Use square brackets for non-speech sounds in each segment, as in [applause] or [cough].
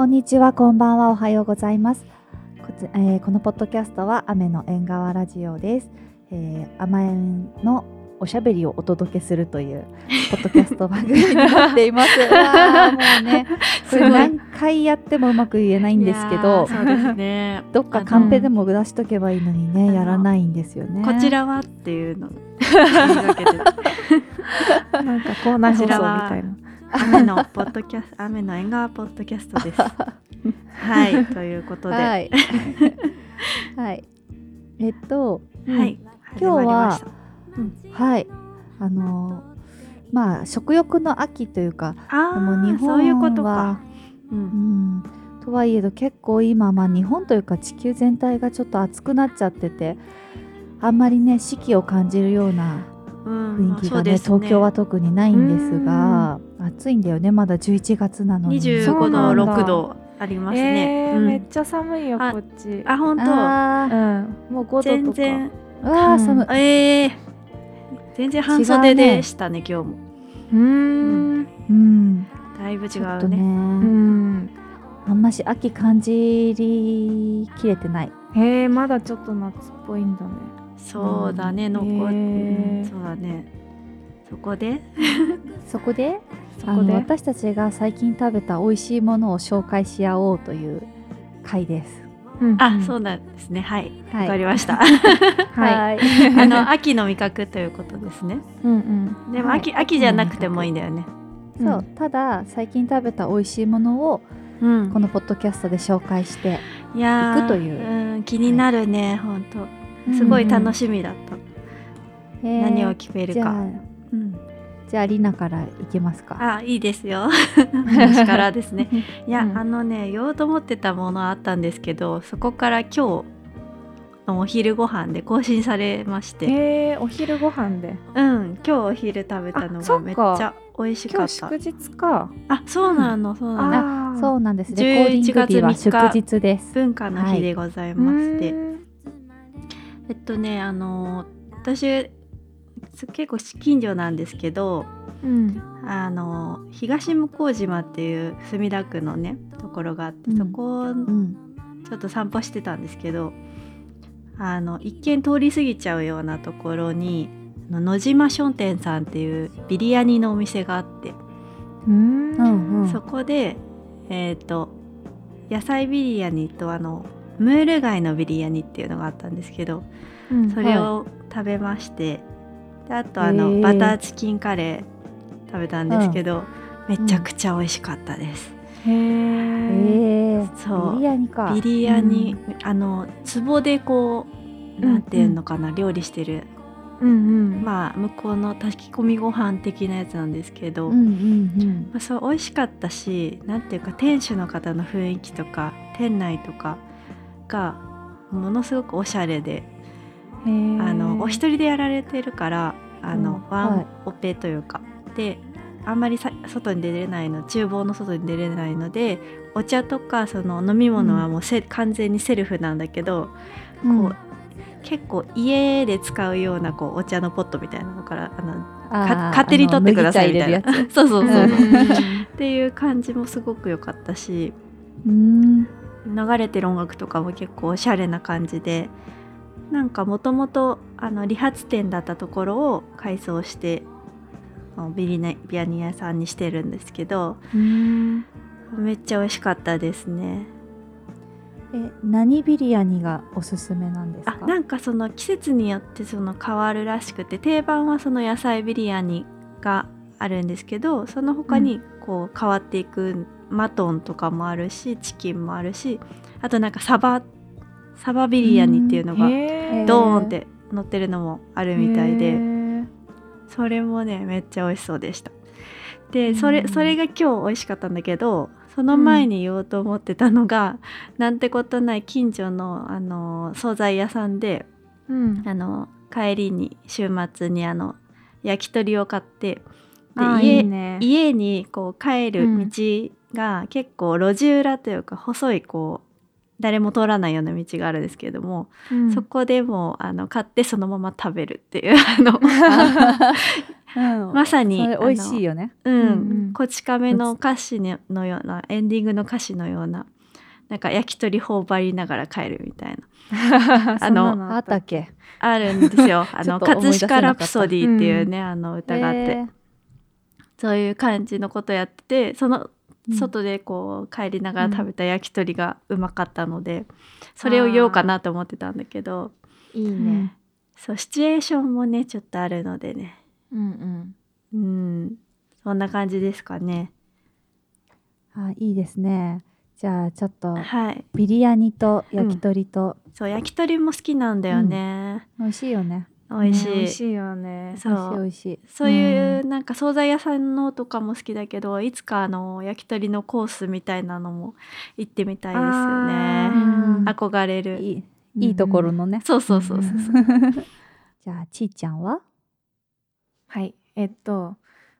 こんにちは、こんばんは、おはようございます。こちえーこのポッドキャストは雨の縁側ラジオです。えー、甘えんのおしゃべりをお届けするというポッドキャスト番組になっています。[laughs] もうね、これ何回やってもうまく言えないんですけどー、そうですね [laughs] どっかカンペでも出しとけばいいのにね、やらないんですよね。こちらはっていうの [laughs] なんかコーナー放送みたいな。雨のポッドキャスト雨の縁側ポッドキャストです。[laughs] はいということで。は、はい。い。[laughs] はい。えっと、今日今日はうん。はい、あのーまあ食欲の秋というか、あでも日ーそういうこと本はか、う、うん。ん、とはいえど結構今まあ日本というか地球全体がちょっと暑くなっちゃってて、あんまりね四季を感じるようなうん雰囲気がね,、東京は特にないんですが、暑いんだよねまだ11月なのに。25そう度なんだ。6度ありますね、えーうん。めっちゃ寒いよあこっち。あ本当？あうん、もう5度とか。全然わーうん寒い。えー、全然半袖でしたね今日も。うーん。うん、だいぶ違ちょっとうね。うん。あんまし秋感じりきれてない。へえ、まだちょっと夏っぽいんだね。そうだね、うん。残そうだね。そこで？そこで？そこで。あの私たちが最近食べた美味しいものを紹介し合おうという回です。うんあ、そうなんですね。はい。わ、はい。かりました。[laughs] はい。[laughs] あの秋の味覚ということですね。うんうん。でもはい。秋,、秋じゃなくてもいいんだよね。そう、うんただ最近食べた美味しいものをうん。このポッドキャストで紹介して、いやー行くという。うん、気になるね、本当すごい楽しみだった、えー何を決めるかじゃあリナからいけますか？あいいですよ。[laughs] 私からですね。[laughs] いや、うん。あのね言おうと思ってたものあったんですけどそこから今日のお昼ご飯で更新されまして、へえ、お昼ご飯で。うん今日お昼食べたのがめっちゃ美味しかった。今日祝日か。あそうなの、そうなの。そうなんです。11レコーディング日は月3日祝日です。文化の日でございまして、うーんえっとねあの私す結構近所なんですけどうん。あの東向島っていう墨田区のねところがあって、うんそこうん。ちょっと散歩してたんですけどあの一見通り過ぎちゃうようなところに野島商店さんっていうビリヤニのお店があって。そこでえっ、と野菜ビリヤニとあのムール貝のビリヤニっていうのがあったんですけどうんそれを食べまして、であとあの、バターチキンカレー食べたんですけど、めちゃくちゃ美味しかったです。へえ。えー、そう。ビリヤニか。ビリヤニ、あの壺でこうなんていうのかな、料理してる。うんうん。まあ向こうの炊き込みご飯的なやつなんですけど、うんうんまあ、そう美味しかったしなんていうか店主の方の雰囲気とか店内とかがものすごくおしゃれで、あのお一人でやられてるからあの、うんワはい。ンオペというか。であんまりさ外に出れないの厨房の外に出れないのでお茶とかその飲み物はもうせ、完全にセルフなんだけど、うん。こう結構家で使うようなこうお茶のポットみたいなのからあの勝手に取ってくださいみたいな。そうそうそう、うん。っていう感じもすごく良かったし。うん。流れてる音楽とかも結構おしゃれな感じでなんかもともと理髪店だったところを改装してビリネビアニ屋さんにしてるんですけどうん。めっちゃ美味しかったですねえ、何ビリヤニがおすすめなんですか？あなんかその季節によってその変わるらしくて定番はその野菜ビリヤニがあるんですけどその他にこう変わっていくマトンとかもあるしチキンもあるしあとなんかサバサバビリヤニっていうのがドーンって乗ってるのもあるみたいへでー。それもねめっちゃ美味しそうでした。でそれうん。それが今日美味しかったんだけどその前に言おうと思ってたのが、なんてことない近所のあの惣菜屋さんでうん。あの帰りに週末にあの焼き鳥を買ってで家ね。家にこう帰るうん道が結構路地裏というか細いこう誰も通らないような道があるんですけれども、うん。そこでもうあの買ってそのまま食べるっていう [laughs] あのうん。まさに美味しいよね。うん、うんこち亀の歌詞のようなエンディングの歌詞のようななんか焼き鳥頬張りながら帰るみたいな。[laughs] そんなのあったっけ？あるんですよ。[laughs] あの葛飾ラプソディっていうね、あの歌があって、へー。そういう感じのことやっててそのうん外でこう帰りながら食べた焼き鳥がうまかったので、それを言おうかなと思ってたんだけどいいね。そうシチュエーションもねちょっとあるのでね。うんうん。うん。そんな感じですかね。あいいですね。じゃあちょっとはい。ビリヤニと焼き鳥と、そう焼き鳥も好きなんだよね、美味しいよね。美味しい,、ね美味しいよね。そう美味しい美味しい。そういうなんか惣菜屋さんのとかも好きだけどいつかあの焼き鳥のコースみたいなのも行ってみたいですよあねうん憧れるいいいいところのね。そうそうそうそう [laughs] じゃあちーちゃんは？はい。えっと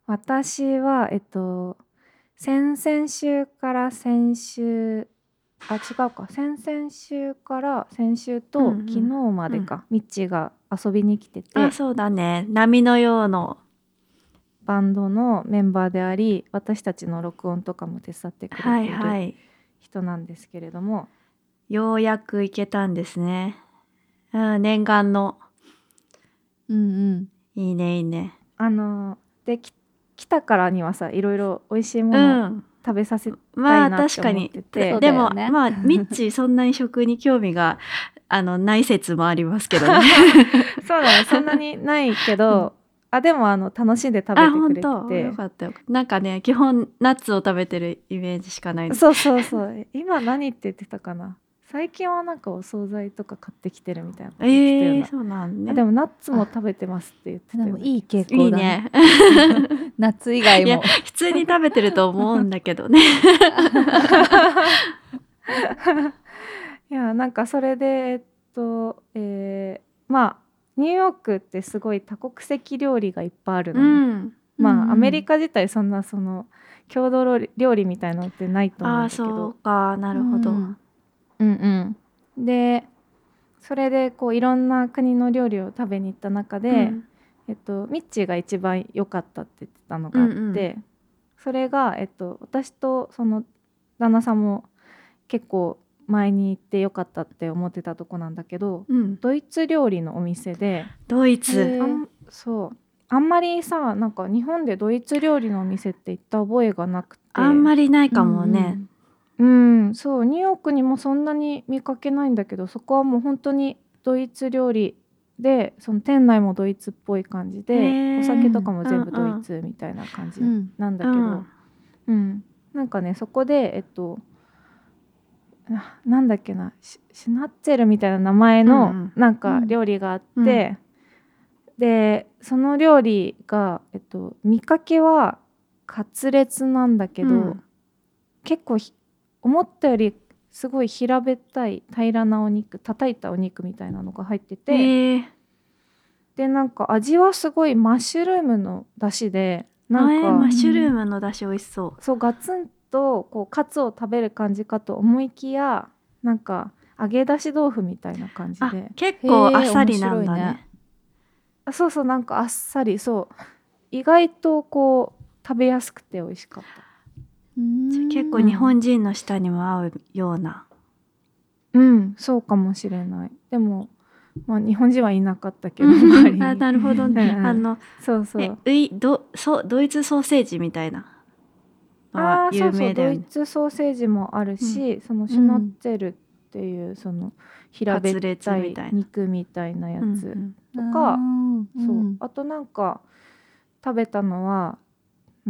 私はえっと先々週から先週あ違うか。先々週から先週うんとうん。昨日までか、ミッチーが遊びに来てて。あそうだね。波のようの。バンドのメンバーであり私たちの録音とかも手伝ってくれはいているはい人なんですけれども、ようやく行けたんですね。うん念願の。うんうん。いいねいいね。あのでき来たからにはさいろいろ美味しいもうのをん食べさせたまあ確かに。でも、まあ [laughs] ミッチーそんなに食に興味があのない説もありますけどね。[laughs] そうだねそんなにないけど、あでもあの楽しんで食べあてくれて本当？よてかったよ。なんかね基本ナッツを食べてるイメージしかない。そうそうそう。今何って言ってたかな？最近はなんかお惣菜とか買ってきてるみたいなえー、そうなんね。あでもナッツも食べてますって言ってたでもいい傾いい向だね。ね。[laughs] 夏以外いやも。普通に食べてると思うんだけどね。[laughs] いやなんかそれでえっと、えーまあニューヨークってすごい多国籍料理がいっぱいあるのうね、ん。まあ、うんうん。アメリカ自体そんなその郷土料理みたいなのってないと思うんああだけど。そうか。なるほど、うんうんうん、でそれでこういろんな国の料理を食べに行った中で、うん。えっと、ミッチーが一番良かったって言ってたのがあって、うんうん。それが、えっと、私とその旦那さんも結構前に行って良かったって思ってたとこなんだけどうん、ドイツ料理のお店でドイツ。そう。あんまりさなんか日本でドイツ料理のお店って行った覚えがなくて。あんまりないかもね、うん、そうニューヨークにもそんなに見かけないんだけどそこはもう本当にドイツ料理でその店内もドイツっぽい感じでお酒とかも全部うんうんドイツみたいな感じうんなんだけど、うん。うん。なんかねそこでえっとななんだっけなシシュナッツェルみたいな名前うんうのん。なんか料理があって、でその料理が、えっと、見かけはカツレツなんだけど、うん。結構ひ思ったよりすごい平べったい平らなお肉叩いたお肉みたいなのが入ってて、へえでなんか味はすごいマッシュルームの出汁でなんかマッシュルームの出汁美味しそう。そうガツンとこうカツを食べる感じかと思いきやなんか揚げ出し豆腐みたいな感じあで結構あっさりなんだね。ね。あそうそうなんかあっさりそう。意外とこう食べやすくて美味しかった結構日本人の舌にも合うような、うんそうかもしれない。でもまあ日本人はいなかったけどあなるほどね、うんうん。あのそうそう。えウイドイツソーセージみたいなのは有あーそうそう名だよね。ドイツソーセージもあるし、そのシュナッツェルっていうその平べったい肉みたいなやつ、うんうんとかうん。そう。うんあとなんか食べたのは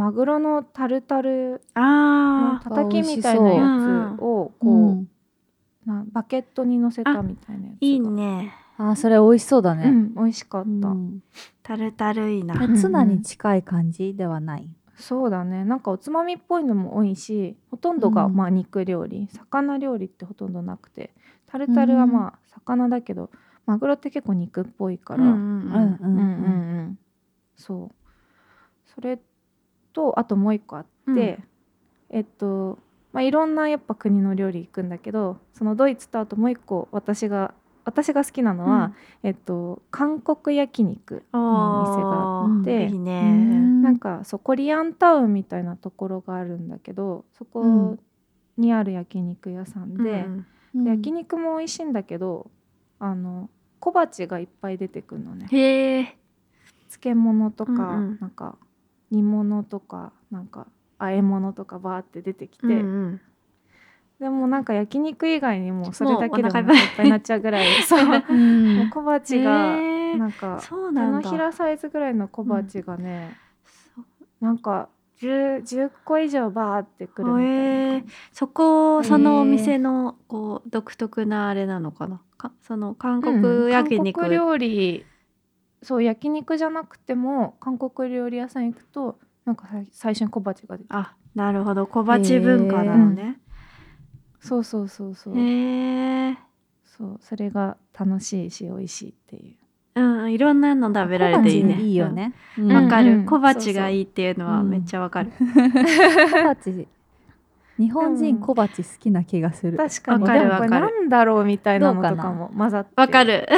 マグロのタルタルのあたたきみたいなやつをこう、うん。なバケットに乗せたみたいなやついいね。あーそれ美味しそうだね。うん美味しかった、うん。タルタルいいな、でツナに近い感じではない。そうだね。なんかおつまみっぽいのも多いしほとんどがうん。まあ肉料理、魚料理ってほとんどなくて。タルタルはまあ魚だけど、マグロって結構肉っぽいから、うんうん。うんうんうん。そう。それとあともう一個あって、うん。えっとまあ、いろんなやっぱ国の料理行くんだけどそのドイツとあともう一個私が私が好きなのは、えっと、韓国焼肉のお店があって、いいね、うんなんかそうコリアンタウンみたいなところがあるんだけどそこにある焼肉屋さんで,、うん。で焼肉も美味しいんだけどあの小鉢がいっぱい出てくるのね。漬物とか、うんうん。なんか煮物とかなんか和え物とかバーって出てきて、うんうん。でもなんか焼肉以外にもそれだけでもいっぱいになっちゃうぐらいそう。もうんう小鉢がなんか手のひらサイズぐらいの小鉢がね、なんか 10, 10個以上バーってくるみたいな感じ、そこそのお店のこう独特なあれなのかな？かその韓うん国焼肉、韓国料理そう焼肉じゃなくても韓国料理屋さん行くとなんかさ最初に小鉢が出てあなるほど。小鉢文化なのね。そうそうそうそう。へえそうそれが楽しいし美味しいっていう。うんいろんなの食べられていいね。小鉢いいよね。うん。わ、かる、うん小鉢がいいっていうのはめっちゃわかる、小鉢 [laughs] 日本人小鉢好きな気がする。確かに。わかるでもこれわかるなんだろうみたいなのとかも混ざって。わかる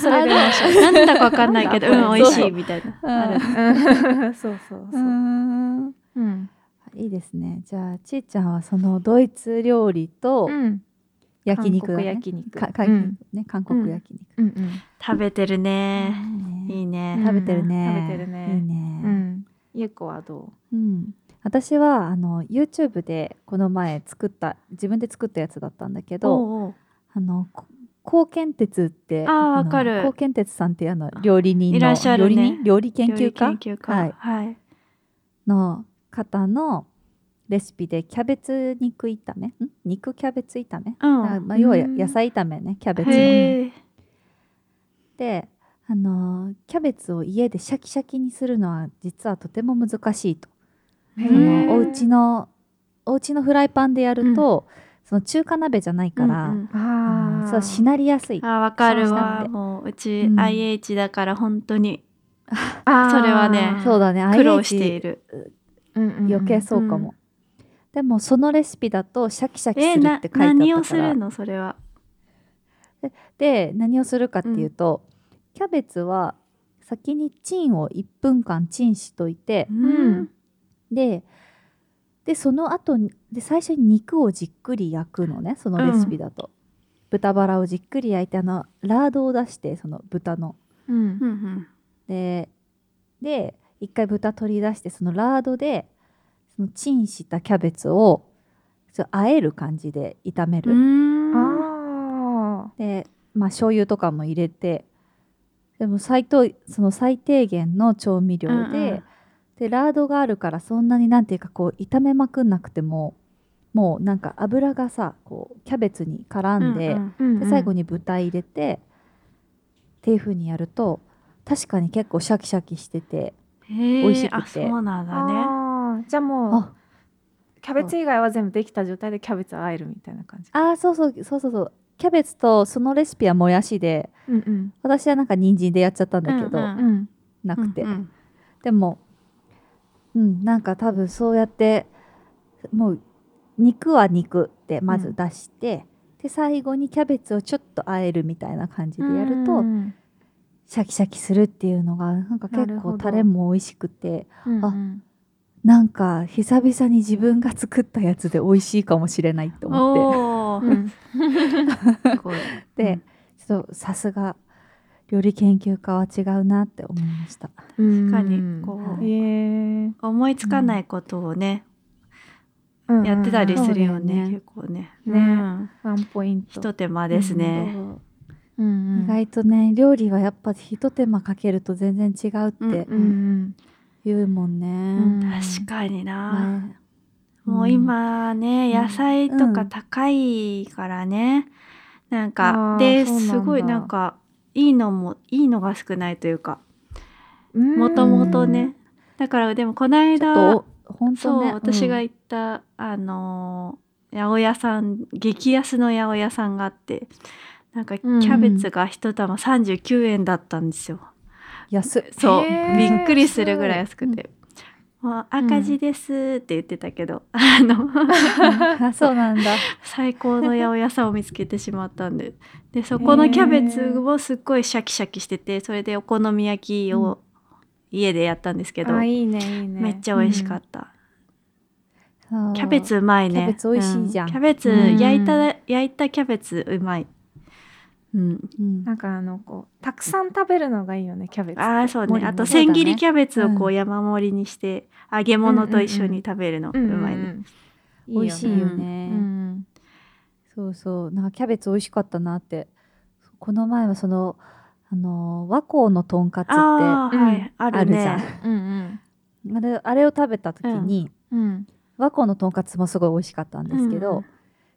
それでなんだかわかんないけどうん美味しいみたいな、うん。ある。うん。そうそううそう、ん。うん。いいですね。じゃあちーちゃんはそのドイツ料理とうん。焼肉だね。韓国焼肉。ね韓国焼肉。うん。うん食べてるね、いいね。食べてるね。食べてるね。いいね。うん。ゆうこはどうん、私はあの YouTube でこの前作った自分で作ったやつだったんだけどあのこ高健鉄ってあーのわかる。高健鉄さんっていうあの料理人のいらっしゃるね。料理人料理研究家？研究家。はい、はい、の方のレシピでキャベツ肉炒め？ん？肉キャベツ炒め、うん。あまあ、要はうん。野菜炒めねキャベツの。であのキャベツを家でシャキシャキにするのは実はとても難しいと。うそのお家のお家のフライパンでやると、その中華鍋じゃないから、うんうん。あのあそうしなりやすい。あわかるわ。もううちうん。IH だから本当に。あそれはねそうだね。苦労している、余計そうかも、でもそのレシピだとシャキシャキするって書いてあったから、何をするの？それは。で何をするかっていうと、キャベツは先にチンを1分間チンしといて、うんででその後にで最初に肉をじっくり焼くのねそのレシピだと、豚バラをじっくり焼いてあのラードを出してその豚の。うん。うんうんでで一回豚取り出してそのラードでそのチンしたキャベツをそう和える感じで炒めうる、ん。あでまあ醤油とかも入れてでも最とその最低限の調味料で,、うんうんでラードがあるからそんなになんていうかこう炒めまくんなくてももうなんか油がさこうキャベツに絡んで,、うんーで最後にに豚入れてっていう風にやると確かに結構シャキシャキしてて美味しくて。あそうなんだね。じゃあもうあキャベツ以外は全部できた状態でキャベツあえるみたいな感じあーそうそうそうそうそう。キャベツとそのレシピはもやしでうんうん。私はなんか人参でやっちゃったんだけど、うんうんうん。なくて、うんうん。でもうんなんか多分そうやってもう肉は肉でまず出して、で最後にキャベツをちょっと和えるみたいな感じでやると、うんシャキシャキするっていうのがなんか結構タレも美味しくてうんあなんか久々に自分が作ったやつで美味しいかもしれないと思って。[laughs] で、ちょっとさすが料理研究家は違うなって思いました。確かにこうへえ思いつかないことをね、やってたりするよね,、結構ね。ね。うん。ワンポイント。ひと手間ですね、そううんうん。意外とね料理はやっぱひと手間かけると全然違うってうんうん。言うもんうね。ん確かにな、ね。もう今ね、うん。野菜とか高いからね、なんかですごいなんかいいのもいいのが少ないというかうん。もともとね。だからでもこの間っと本そう、当ね私がうん行ったあのー八百屋さん激安の八百屋さんがあってなんかキうんうん。ャベツが一玉39円だったんですよ。安いそうびっくりするぐらい安くて、赤字ですって言ってたけど、あのあ [laughs] そうなんだ。最高の八百屋さんを見つけてしまったんで。でそこのキャベツもすっごいシャキシャキしててそれでお好み焼きを家でやったんですけど、あいいねいいね。めっちゃ美味しかった、そう。キャベツうまいね。キャベツ美味しいじゃん。うキャベツうん焼いた、焼いたキャベツうまいうん。うんなんかあのこうたくさん食べるのがいいよねキャベツああそうね。あと千切りキャベツをこうう山盛りにして、揚げ物と一緒に食べるの。ううんうんまいね、うん美味しいよね、うん。そうそう。なんかキャベツ美味しかったなって。この前はそのあの和光のとんかつってあああはい、あるじゃん。うんうん。れあれを食べた時に、うん。和光のとんかつもすごい美味しかったんですけど、うん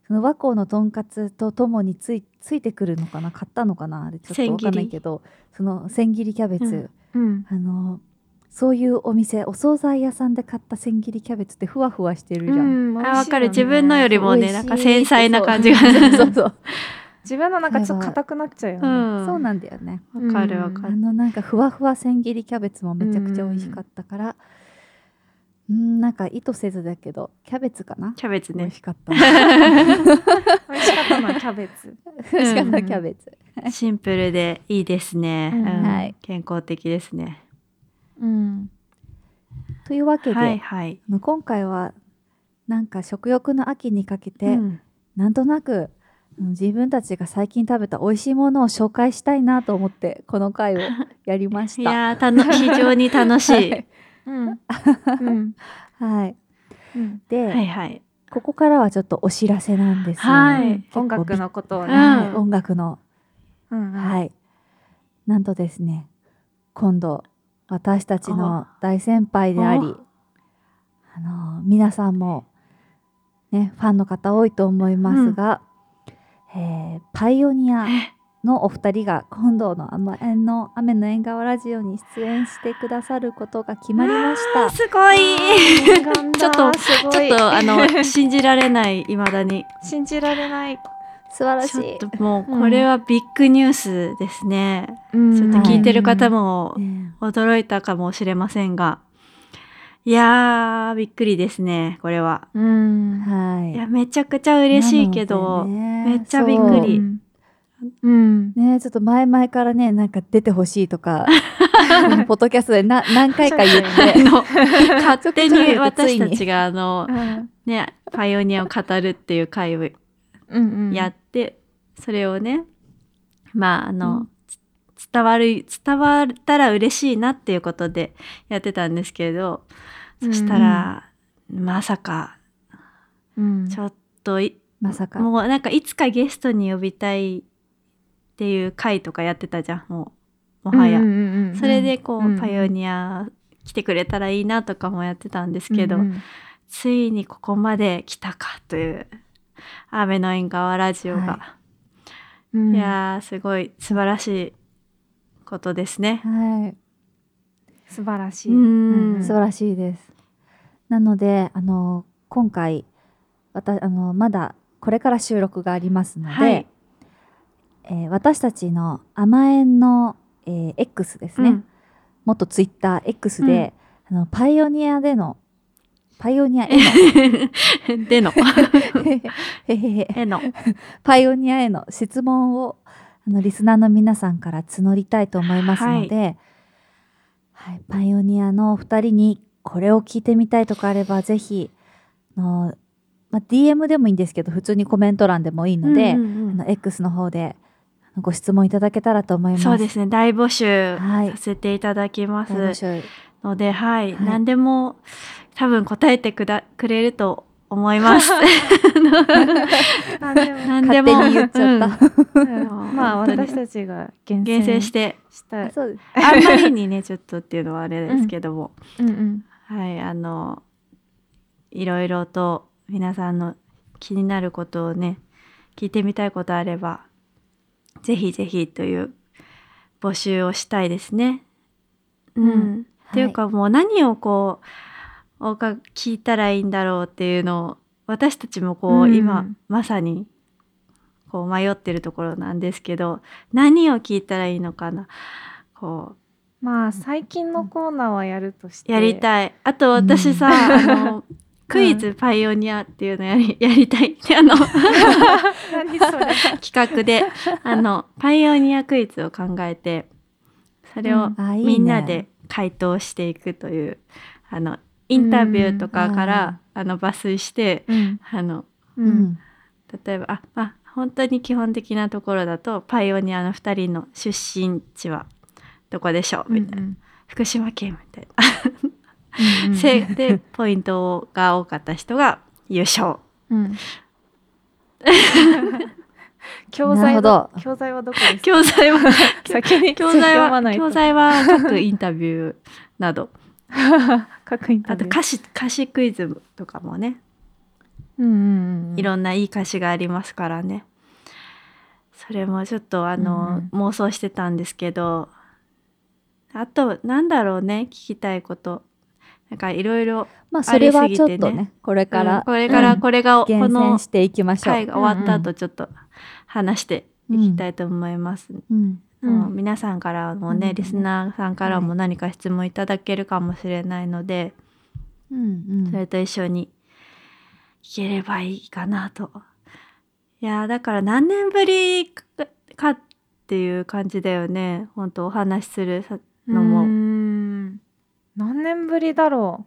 その和光のとんかつとともについついてくるのかな？買ったのかな？あれちょっとわかんないけどその千切りキャベツ、うん。うん。あのそういうお店お惣菜屋さんで買った千切りキャベツってふわふわしてるじゃん。うんあわかる。自分のよりもねなんか繊細な感じが。そうそう。[laughs] そう自分のなんかちょっと硬くなっちゃうよね、うん。そうなんだよね。わかるわかる、あのなんかふわふわ千切りキャベツもめちゃくちゃ美味しかったから、うん、なんか意図せずだけどキャベツかな？キャベツね。美味しかった。[laughs] 美味しかったのは [laughs] キャベツ。美味しかったキャベツ。シンプルでいいですね、うんうん。はい。健康的ですね。うん。というわけで、はいはい、今回はなんか食欲の秋にかけて、うん。なんとなくうん自分たちが最近食べた美味しいものを紹介したいなと思ってこの回をやりましいた。[laughs] やーたの非常に楽しいはい。で、はいはい。ここからはちょっとお知らせなんですよ。はい。音楽のことをね、音楽の、うんうん。はい。なんとですね、今度私たちの大先輩であり、あの皆さんもねファンの方多いと思いますが、えーパイオニアのお二人が今度の雨の雨の縁側ラジオに出演してくださることが決まりました。[laughs] すごい。ちょっとちょっとあの信じられない未だに。信じられない、素晴らしい。もうこれはビッグニュースですね、うん。ちょっと聞いてる方もね驚いたかもしれませんが。いやーびっくりですねこれは。うん。はい。いやめちゃくちゃ嬉しいけど、ね。めっちゃびっくりうん。うんねちょっと前々からねなんか出てほしいとか [laughs] ポッドキャストでな何回か言っあての [laughs] 勝手に私たちがあのうん。ねパイオニアを語るっていう会をうんうん。やって、それをねまああの、うん。つ伝わる伝わったら嬉しいなっていうことでやってたんですけど、そしたら、まさかうん。ちょっといまさか。もうなんかいつかゲストに呼びたいっていう回とかやってたじゃんもうもはや、うんうんうんうん。それでこう、うん。パイオニア来てくれたらいいなとかもやってたんですけど、うんうん。ついにここまで来たかという雨の縁側ラジオが、うんいやーすごい素晴らしいことですね。はい。素晴らしい、うん。素晴らしいです。なのであの今回わたあのまだこれから収録がありますので、はいえー私たちの甘えんの、えー X ですね、うん。元ツイッター X で、あのパイオニアでのパイオニアへの。[laughs] での。への。パイオニアへの質問をあのリスナーの皆さんから募りたいと思いますので、はい。パイオニアのお二人にこれを聞いてみたいとかあればぜひあの、まあ、DM でもいいんですけど普通にコメント欄でもいいので、うんうんうん。あの X の方でご質問いただけたらと思います。そうですね。大募集はい。させていただきます。大募集。ので、はい、はい。何でも多分答えてくだくれると思います。[laughs] [laughs] 何でも。言っちゃった。うん。まあ私たちが厳厳選して。したい。そう。です。あんまりにね [laughs] ちょっとっていうのはあれですけども、はい。あのいろいろと皆さんの気になることをね聞いてみたいことあればぜひぜひという募集をしたいですね。うん、うん。っていうかもう何をこうおか聞いたらいいんだろうっていうのを私たちもこう、うん。今まさにこう迷ってるところなんですけど何を聞いたらいいのかな。こまあ最近のコーナーはやるとして。やりたい。あと私さ、あの [laughs] クイズパイオニアっていうのやり [laughs] やりたいあの企画であのパイオニアクイズを考えてそれをみんなで回答していくというあのインタビューとかから、あの抜粋してうん。あの例えばあ、まあ、本当に基本的なところだとパイオニアの2人の出身地はどこでしょう？みたいな、福島県みたいな、[laughs] でポイントが多かった人が優勝。うん。[laughs] 教材は教材はどこですか？教材は [laughs] 先に教材は教材は各インタビューなど。各インタビュー。あと歌詞歌詞クイズとかもね。うんうんうんいろんないい歌詞がありますからね。それもちょっとあの、うん。妄想してたんですけど。あとなんだろうね聞きたいことなんかいろいろまあそれはちょっとありすぎてね。ねこれから、うんこれからうんこれがこ厳の選していきましょう。回が終わった後ちょっと話していきたいと思います。うん。うん。うん。皆さんからもね、うん。リスナーさんからも何か質問いただけるかもしれないので、うんうん。それと一緒に聞ければいいかなと。いやーだから何年ぶりかかっていう感じだよね。本当お話しするさのも。ん何年ぶりだろ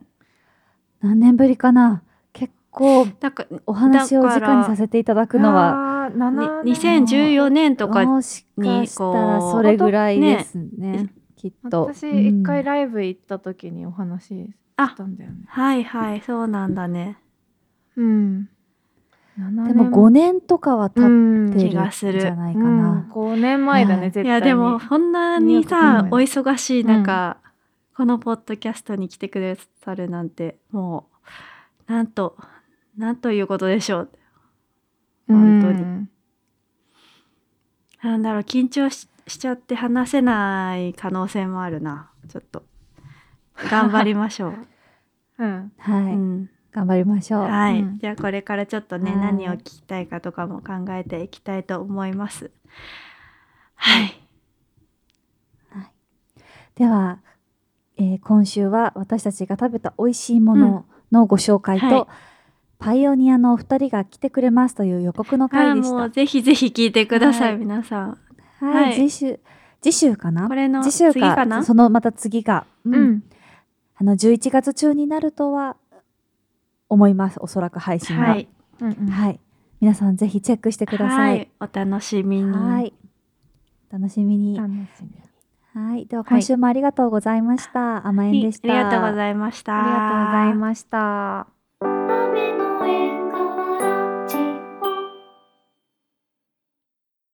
何年ぶりかな？結構なんかお話を直にさせていただうくのはあー7に年2014年とかもしかしたらこうそれぐらいですねきっと。私うん一回ライブ行った時にお話ししたんだよね。はいはいそうなんだね。うん。7でも5年とかは経うんってるん気がするじゃないかうん。な、5年前だはいね絶対に。いやでもこんなにうんさお忙しい中、このポッドキャストに来てくださるなんてもうなんとなんということでしょう。本当に。うん。なんだろう緊張ししちゃって話せない可能性もあるな。ちょっと。頑張りましょう、[laughs] うん。はい、うん。頑張りましょう、はい、うん。じゃあこれからちょっとね、はい。何を聞きたいかとかも考えていきたいと思います。はい。では、えー今週は私たちが食べた美味しいもののご紹介と、はい。パイオニアのお二人が来てくれますという予告のあ回でした。ぜひぜひ聞いてください、はい。皆さん。はい、はい。次週次週かな？これの次週次かな？そのまた次が、うん。うん。あの11月中になるとは思いますおそらく配信が。はい。うんうん。はい、皆さんぜひチェックしてください。はい、お楽しみに。はい、楽しみに。はい、では今週もありがとうございました。甘えんでした。ありがとうございました。ありがとうございました。